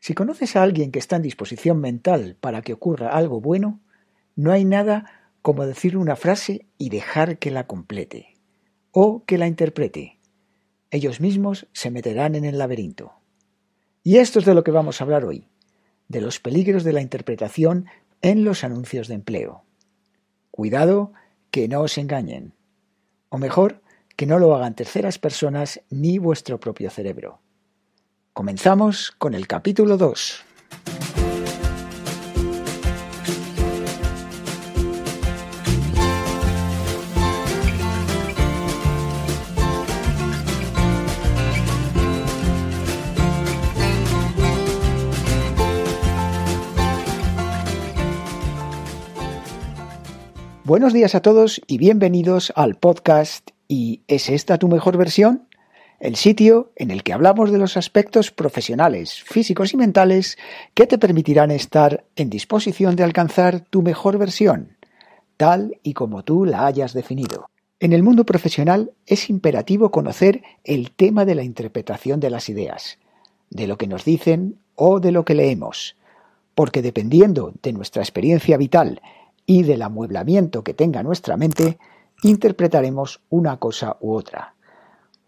Si conoces a alguien que está en disposición mental para que ocurra algo bueno, no hay nada como decir una frase y dejar que la complete o que la interprete. Ellos mismos se meterán en el laberinto. Y esto es de lo que vamos a hablar hoy, de los peligros de la interpretación en los anuncios de empleo. Cuidado que no os engañen. O mejor, que no lo hagan terceras personas ni vuestro propio cerebro. Comenzamos con el capítulo 2. Buenos días a todos y bienvenidos al podcast ¿Y es esta tu mejor versión? El sitio en el que hablamos de los aspectos profesionales, físicos y mentales que te permitirán estar en disposición de alcanzar tu mejor versión, tal y como tú la hayas definido. En el mundo profesional es imperativo conocer el tema de la interpretación de las ideas, de lo que nos dicen o de lo que leemos, porque dependiendo de nuestra experiencia vital y del amueblamiento que tenga nuestra mente, interpretaremos una cosa u otra.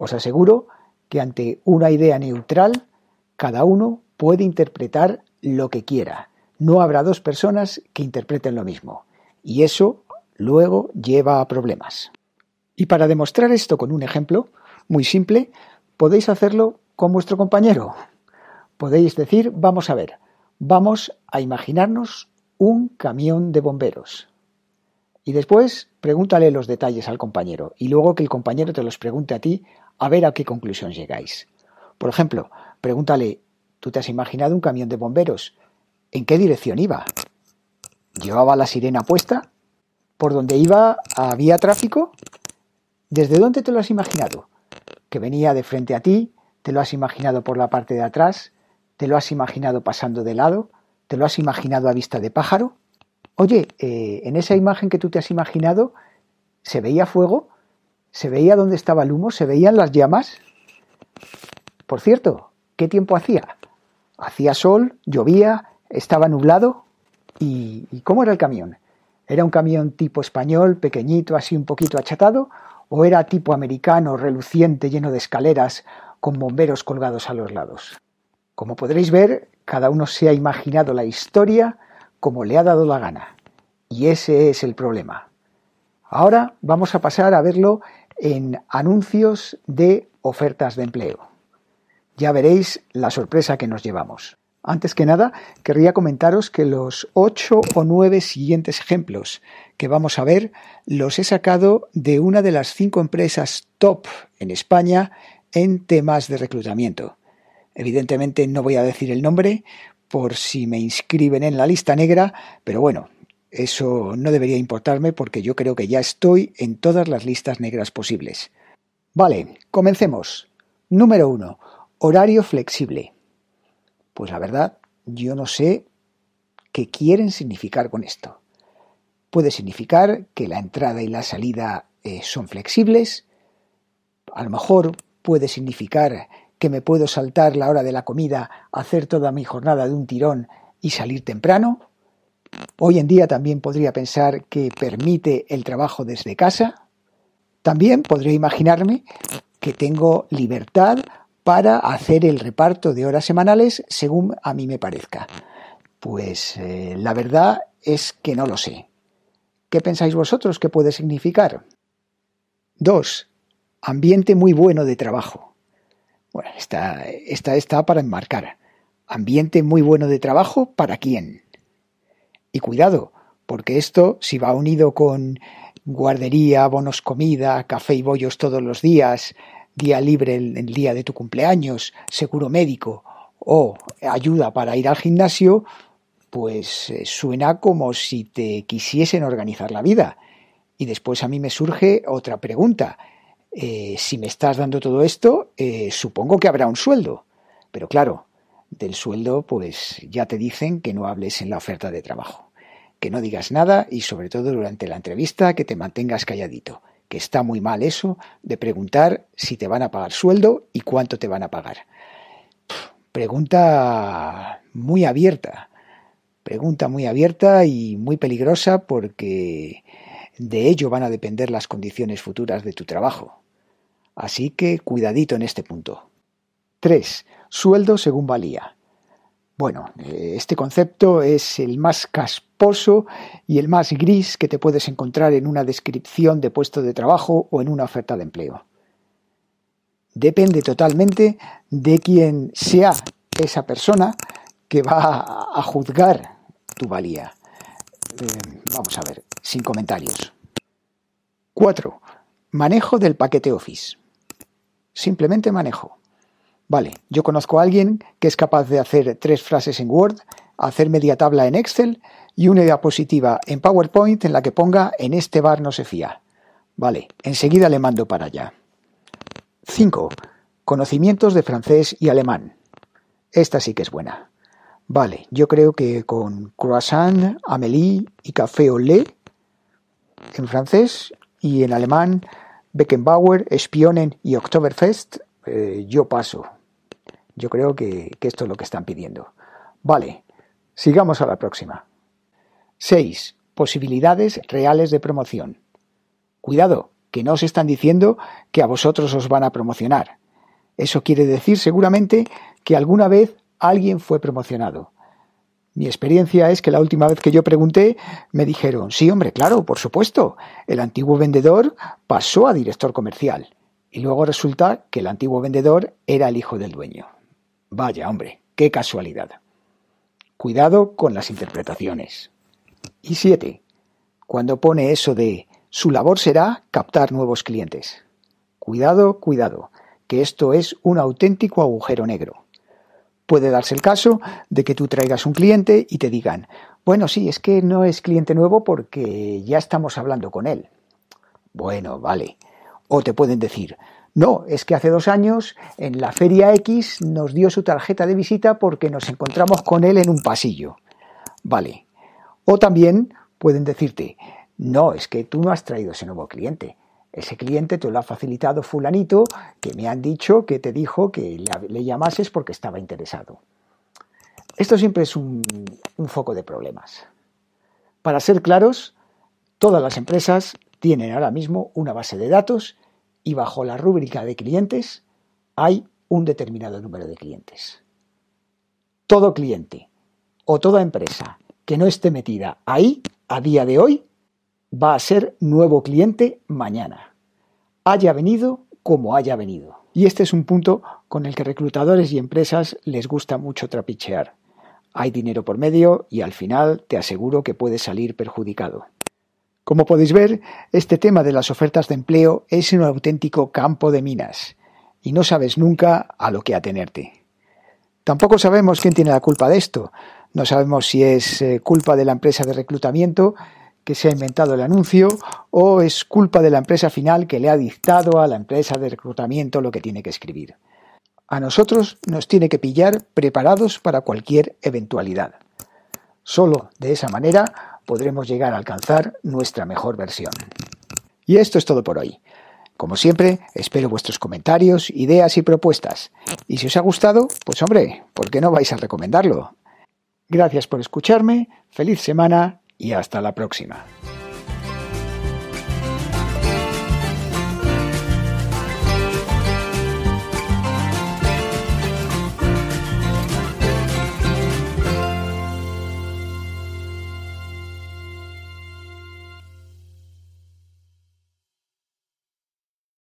Os aseguro que ante una idea neutral, cada uno puede interpretar lo que quiera. No habrá dos personas que interpreten lo mismo. Y eso luego lleva a problemas. Y para demostrar esto con un ejemplo muy simple, podéis hacerlo con vuestro compañero. Podéis decir, vamos a ver, vamos a imaginarnos un camión de bomberos. Y después pregúntale los detalles al compañero y luego que el compañero te los pregunte a ti a ver a qué conclusión llegáis. Por ejemplo, pregúntale, ¿tú te has imaginado un camión de bomberos? ¿En qué dirección iba? ¿Llevaba la sirena puesta? ¿Por dónde iba había tráfico? ¿Desde dónde te lo has imaginado? ¿Que venía de frente a ti? ¿Te lo has imaginado por la parte de atrás? ¿Te lo has imaginado pasando de lado? ¿Te lo has imaginado a vista de pájaro? Oye, eh, en esa imagen que tú te has imaginado, ¿se veía fuego? ¿Se veía dónde estaba el humo? ¿Se veían las llamas? Por cierto, ¿qué tiempo hacía? ¿Hacía sol? ¿Llovía? ¿Estaba nublado? ¿Y, ¿Y cómo era el camión? ¿Era un camión tipo español, pequeñito, así un poquito achatado? ¿O era tipo americano, reluciente, lleno de escaleras, con bomberos colgados a los lados? Como podréis ver, cada uno se ha imaginado la historia como le ha dado la gana. Y ese es el problema. Ahora vamos a pasar a verlo en anuncios de ofertas de empleo. Ya veréis la sorpresa que nos llevamos. Antes que nada, querría comentaros que los ocho o nueve siguientes ejemplos que vamos a ver los he sacado de una de las cinco empresas top en España en temas de reclutamiento. Evidentemente no voy a decir el nombre por si me inscriben en la lista negra, pero bueno, eso no debería importarme porque yo creo que ya estoy en todas las listas negras posibles. Vale, comencemos. Número uno, horario flexible. Pues la verdad, yo no sé qué quieren significar con esto. Puede significar que la entrada y la salida eh, son flexibles. A lo mejor puede significar que me puedo saltar la hora de la comida, hacer toda mi jornada de un tirón y salir temprano. Hoy en día también podría pensar que permite el trabajo desde casa. También podría imaginarme que tengo libertad para hacer el reparto de horas semanales según a mí me parezca. Pues eh, la verdad es que no lo sé. ¿Qué pensáis vosotros que puede significar? 2. Ambiente muy bueno de trabajo. Bueno, esta, esta está para enmarcar. Ambiente muy bueno de trabajo, ¿para quién? Y cuidado, porque esto, si va unido con guardería, bonos comida, café y bollos todos los días, día libre el, día de tu cumpleaños, seguro médico o ayuda para ir al gimnasio, pues eh, suena como si te quisiesen organizar la vida. Y después a mí me surge otra pregunta. Eh, si me estás dando todo esto, eh, supongo que habrá un sueldo. Pero claro, del sueldo, pues ya te dicen que no hables en la oferta de trabajo, que no digas nada y sobre todo durante la entrevista que te mantengas calladito, que está muy mal eso de preguntar si te van a pagar sueldo y cuánto te van a pagar. Pregunta muy abierta. Pregunta muy abierta y muy peligrosa porque de ello van a depender las condiciones futuras de tu trabajo. Así que cuidadito en este punto. 3. Sueldo según valía. Bueno, eh, este concepto es el más casposo y el más gris que te puedes encontrar en una descripción de puesto de trabajo o en una oferta de empleo. Depende totalmente de quién sea esa persona que va a juzgar tu valía. Eh, vamos a ver, sin comentarios. 4. Manejo del paquete Office. Simplemente manejo. Vale, yo conozco a alguien que es capaz de hacer tres frases en Word, hacer media tabla en Excel y una diapositiva en PowerPoint en la que ponga en este bar no se fía. Vale, enseguida le mando para allá. 5. Conocimientos de francés y alemán. Esta sí que es buena. Vale, yo creo que con croissant, amélie y café au lait en francés y en alemán Beckenbauer, Spionen y Oktoberfest, eh, yo paso. Yo creo que, que esto es lo que están pidiendo. Vale, sigamos a la próxima. 6. Posibilidades reales de promoción. Cuidado, que no os están diciendo que a vosotros os van a promocionar. Eso quiere decir seguramente que alguna vez alguien fue promocionado. Mi experiencia es que la última vez que yo pregunté me dijeron, sí, hombre, claro, por supuesto, el antiguo vendedor pasó a director comercial. Y luego resulta que el antiguo vendedor era el hijo del dueño. Vaya, hombre, qué casualidad. Cuidado con las interpretaciones. Y siete, cuando pone eso de su labor será captar nuevos clientes. Cuidado, cuidado, que esto es un auténtico agujero negro. Puede darse el caso de que tú traigas un cliente y te digan, bueno, sí, es que no es cliente nuevo porque ya estamos hablando con él. Bueno, vale. O te pueden decir, no, es que hace dos años en la feria X nos dio su tarjeta de visita porque nos encontramos con él en un pasillo. Vale. O también pueden decirte, no, es que tú no has traído ese nuevo cliente. Ese cliente te lo ha facilitado fulanito que me han dicho que te dijo que le, llamases porque estaba interesado. Esto siempre es un, un foco de problemas. Para ser claros, todas las empresas tienen ahora mismo una base de datos y bajo la rúbrica de clientes hay un determinado número de clientes. Todo cliente o toda empresa que no esté metida ahí a día de hoy va a ser nuevo cliente mañana, haya venido como haya venido. Y este es un punto con el que reclutadores y empresas les gusta mucho trapichear. Hay dinero por medio y al final te aseguro que puedes salir perjudicado. Como podéis ver, este tema de las ofertas de empleo es un auténtico campo de minas y no sabes nunca a lo que atenerte. Tampoco sabemos quién tiene la culpa de esto. No sabemos si es eh, culpa de la empresa de reclutamiento que se ha inventado el anuncio o es culpa de la empresa final que le ha dictado a la empresa de reclutamiento lo que tiene que escribir. A nosotros nos tiene que pillar preparados para cualquier eventualidad. Solo de esa manera podremos llegar a alcanzar nuestra mejor versión. Y esto es todo por hoy. Como siempre, espero vuestros comentarios, ideas y propuestas. Y si os ha gustado, pues hombre, ¿por qué no vais a recomendarlo? Gracias por escucharme, feliz semana y hasta la próxima.